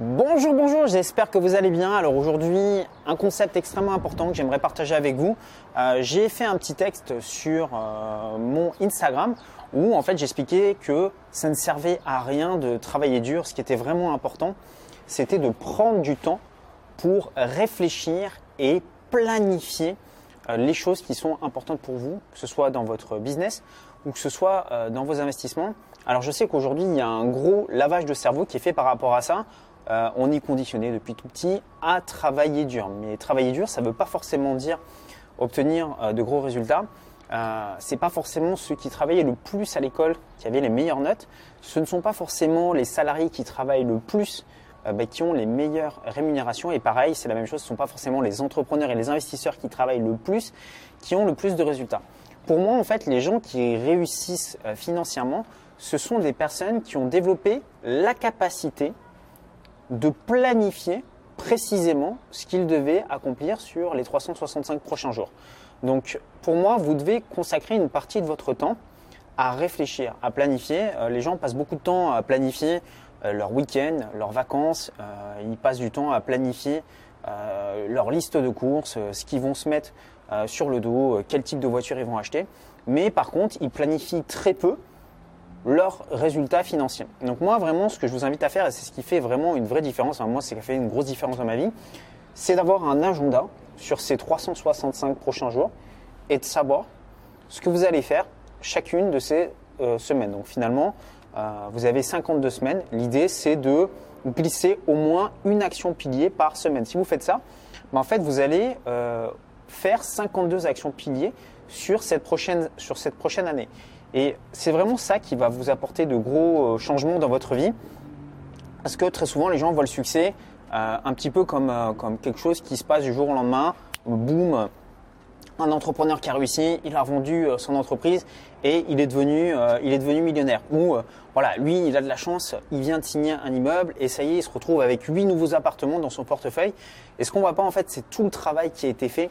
Bonjour, bonjour, j'espère que vous allez bien. Alors aujourd'hui, un concept extrêmement important que j'aimerais partager avec vous. Euh, j'ai fait un petit texte sur euh, mon Instagram où en fait j'expliquais que ça ne servait à rien de travailler dur. Ce qui était vraiment important, c'était de prendre du temps pour réfléchir et planifier euh, les choses qui sont importantes pour vous, que ce soit dans votre business ou que ce soit dans vos investissements. Alors je sais qu'aujourd'hui, il y a un gros lavage de cerveau qui est fait par rapport à ça. Euh, on est conditionné depuis tout petit à travailler dur. Mais travailler dur, ça ne veut pas forcément dire obtenir euh, de gros résultats. Euh, c'est pas forcément ceux qui travaillaient le plus à l'école qui avaient les meilleures notes. Ce ne sont pas forcément les salariés qui travaillent le plus euh, bah, qui ont les meilleures rémunérations. Et pareil, c'est la même chose. Ce ne sont pas forcément les entrepreneurs et les investisseurs qui travaillent le plus qui ont le plus de résultats. Pour moi, en fait, les gens qui réussissent financièrement, ce sont des personnes qui ont développé la capacité de planifier précisément ce qu'il devait accomplir sur les 365 prochains jours. Donc pour moi, vous devez consacrer une partie de votre temps à réfléchir, à planifier. Euh, les gens passent beaucoup de temps à planifier euh, leur week-end, leurs vacances, euh, ils passent du temps à planifier leur liste de courses, ce qu'ils vont se mettre sur le dos, quel type de voiture ils vont acheter. Mais par contre, ils planifient très peu leurs résultats financiers. Donc moi vraiment ce que je vous invite à faire, et c'est ce qui fait vraiment une vraie différence, moi c'est ce qui a fait une grosse différence dans ma vie, c'est d'avoir un agenda sur ces 365 prochains jours et de savoir ce que vous allez faire chacune de ces euh, semaines. Donc finalement, euh, vous avez 52 semaines. L'idée c'est de glisser au moins une action pilier par semaine. Si vous faites ça, ben, en fait vous allez euh, faire 52 actions piliers sur cette prochaine, sur cette prochaine année. Et c'est vraiment ça qui va vous apporter de gros euh, changements dans votre vie. Parce que très souvent, les gens voient le succès euh, un petit peu comme, euh, comme quelque chose qui se passe du jour au lendemain. Boum, un entrepreneur qui a réussi, il a vendu son entreprise et il est devenu, il est devenu millionnaire. Ou voilà, lui, il a de la chance, il vient de signer un immeuble et ça y est, il se retrouve avec huit nouveaux appartements dans son portefeuille. Et ce qu'on voit pas en fait, c'est tout le travail qui a été fait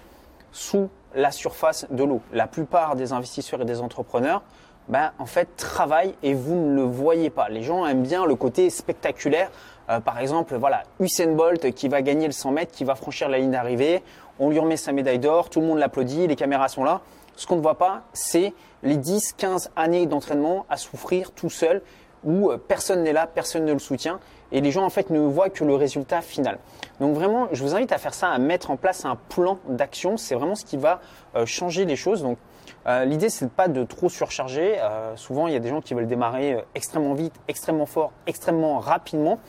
sous la surface de l'eau. La plupart des investisseurs et des entrepreneurs ben, en fait, travaille et vous ne le voyez pas. Les gens aiment bien le côté spectaculaire. Euh, par exemple, voilà, Usain Bolt qui va gagner le 100 mètres, qui va franchir la ligne d'arrivée. On lui remet sa médaille d'or, tout le monde l'applaudit, les caméras sont là. Ce qu'on ne voit pas, c'est les 10, 15 années d'entraînement à souffrir tout seul où euh, personne n'est là, personne ne le soutient et les gens en fait ne voient que le résultat final. Donc vraiment, je vous invite à faire ça, à mettre en place un plan d'action. C'est vraiment ce qui va euh, changer les choses. Donc euh, l'idée, c'est pas de trop surcharger. Euh, souvent, il y a des gens qui veulent démarrer euh, extrêmement vite, extrêmement fort, extrêmement rapidement,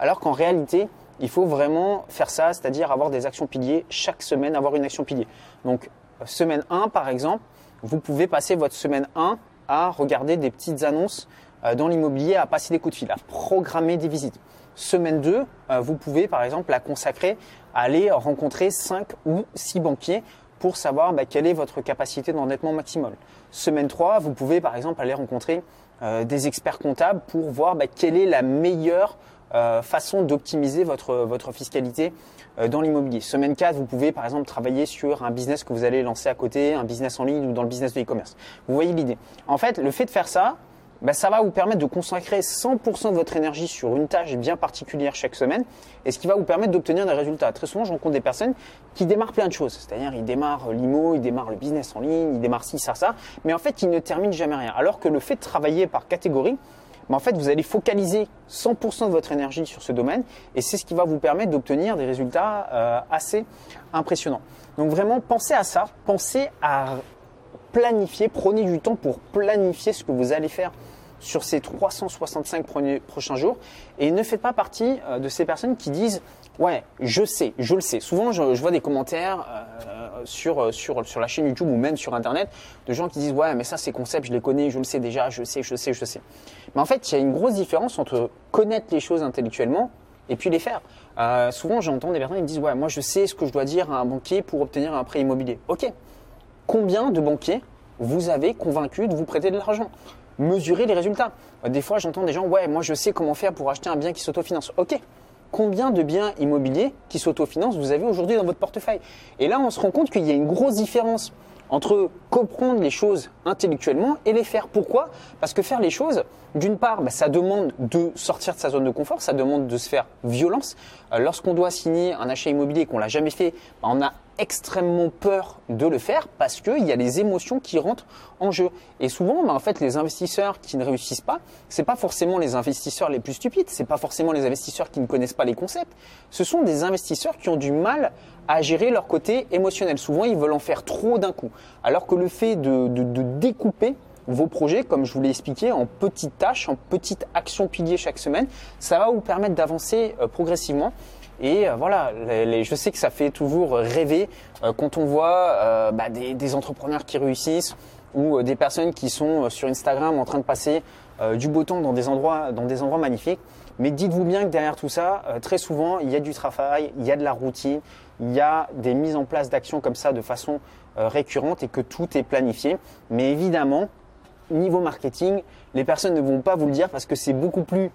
alors qu'en réalité, il faut vraiment faire ça, c'est-à-dire avoir des actions piliers chaque semaine, avoir une action pilier. Donc, semaine 1, par exemple, vous pouvez passer votre semaine 1 à regarder des petites annonces dans l'immobilier, à passer des coups de fil, à programmer des visites. Semaine 2, vous pouvez par exemple la consacrer à aller rencontrer 5 ou 6 banquiers pour savoir bah, quelle est votre capacité d'endettement maximum. Semaine 3, vous pouvez par exemple aller rencontrer euh, des experts comptables pour voir bah, quelle est la meilleure euh, façon d'optimiser votre, fiscalité euh, dans l'immobilier. Semaine 4, vous pouvez par exemple travailler sur un business que vous allez lancer à côté, un business en ligne ou dans le business de e-commerce. Vous voyez l'idée. En fait, le fait de faire ça, bah, ça va vous permettre de consacrer 100% de votre énergie sur une tâche bien particulière chaque semaine et ce qui va vous permettre d'obtenir des résultats. Très souvent, je rencontre des personnes qui démarrent plein de choses. C'est-à-dire, ils démarrent l'IMO, ils démarrent le business en ligne, ils démarrent ci, ça, ça, mais en fait, ils ne terminent jamais rien. Alors que le fait de travailler par catégorie, bah, en fait, vous allez focaliser 100% de votre énergie sur ce domaine et c'est ce qui va vous permettre d'obtenir des résultats euh, assez impressionnants. Donc vraiment, pensez à ça, pensez à planifier, prenez du temps pour planifier ce que vous allez faire sur ces 365 prochains jours. Et ne faites pas partie euh, de ces personnes qui disent ouais je sais je le sais souvent je, vois des commentaires euh, sur, sur, sur la chaîne YouTube ou même sur internet de gens qui disent ouais mais ça ces concepts je les connais je le sais déjà je sais je sais je sais mais en fait il y a une grosse différence entre connaître les choses intellectuellement et puis les faire. Euh, souvent j'entends des personnes qui me disent ouais moi je sais ce que je dois dire à un banquier pour obtenir un prêt immobilier ok combien de banquiers vous avez convaincu de vous prêter de l'argent Mesurer les résultats. Des fois, j'entends des gens, ouais, moi je sais comment faire pour acheter un bien qui s'autofinance. Ok, combien de biens immobiliers qui s'autofinancent vous avez aujourd'hui dans votre portefeuille? Et là, on se rend compte qu'il y a une grosse différence entre comprendre les choses intellectuellement et les faire. Pourquoi? Parce que faire les choses, d'une part, bah, ça demande de sortir de sa zone de confort, ça demande de se faire violence. Euh, lorsqu'on doit signer un achat immobilier qu'on l'a jamais fait, bah, on a extrêmement peur de le faire parce qu'il y a les émotions qui rentrent en jeu. Et souvent, bah, en fait, les investisseurs qui ne réussissent pas, c'est pas forcément les investisseurs les plus stupides, c'est pas forcément les investisseurs qui ne connaissent pas les concepts. Ce sont des investisseurs qui ont du mal à gérer leur côté émotionnel. Souvent, ils veulent en faire trop d'un coup. Alors que le fait de, de découper vos projets, comme je vous l'ai expliqué, en petites tâches, en petites actions piliers chaque semaine, ça va vous permettre d'avancer euh, progressivement. Et euh, voilà, je sais que ça fait toujours rêver euh, quand on voit bah, des, entrepreneurs qui réussissent ou des personnes qui sont sur Instagram en train de passer du beau temps dans des endroits, dans des endroits magnifiques. Mais dites-vous bien que derrière tout ça, très souvent, il y a du travail, il y a de la routine, il y a des mises en place d'actions comme ça de façon récurrente et que tout est planifié. Mais évidemment, niveau marketing, les personnes ne vont pas vous le dire parce que c'est beaucoup plus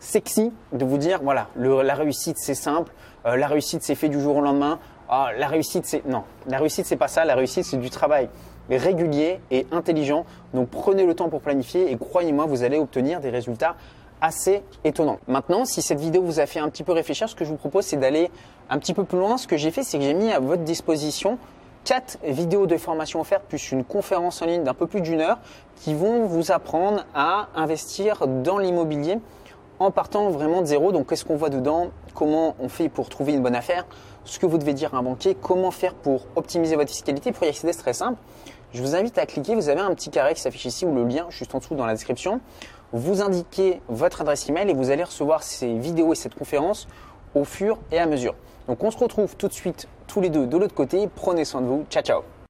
sexy de vous dire voilà, la réussite c'est simple, euh, la réussite c'est fait du jour au lendemain. Ah, la réussite c'est non, la réussite c'est pas ça, la réussite c'est du travail régulier et intelligent. Donc prenez le temps pour planifier et croyez-moi, vous allez obtenir des résultats assez étonnants. Maintenant, si cette vidéo vous a fait un petit peu réfléchir, ce que je vous propose c'est d'aller un petit peu plus loin. Ce que j'ai fait, c'est que j'ai mis à votre disposition quatre vidéos de formation offertes plus une conférence en ligne d'un peu plus d'une heure qui vont vous apprendre à investir dans l'immobilier en partant vraiment de zéro. Donc, qu'est-ce qu'on voit dedans Comment on fait pour trouver une bonne affaire Ce que vous devez dire à un banquier Comment faire pour optimiser votre fiscalité Pour y accéder, c'est très simple. Je vous invite à cliquer. Vous avez un petit carré qui s'affiche ici ou le lien juste en dessous dans la description. Vous indiquez votre adresse email et vous allez recevoir ces vidéos et cette conférence au fur et à mesure. Donc, on se retrouve tout de suite tous les deux de l'autre côté. Prenez soin de vous. Ciao, ciao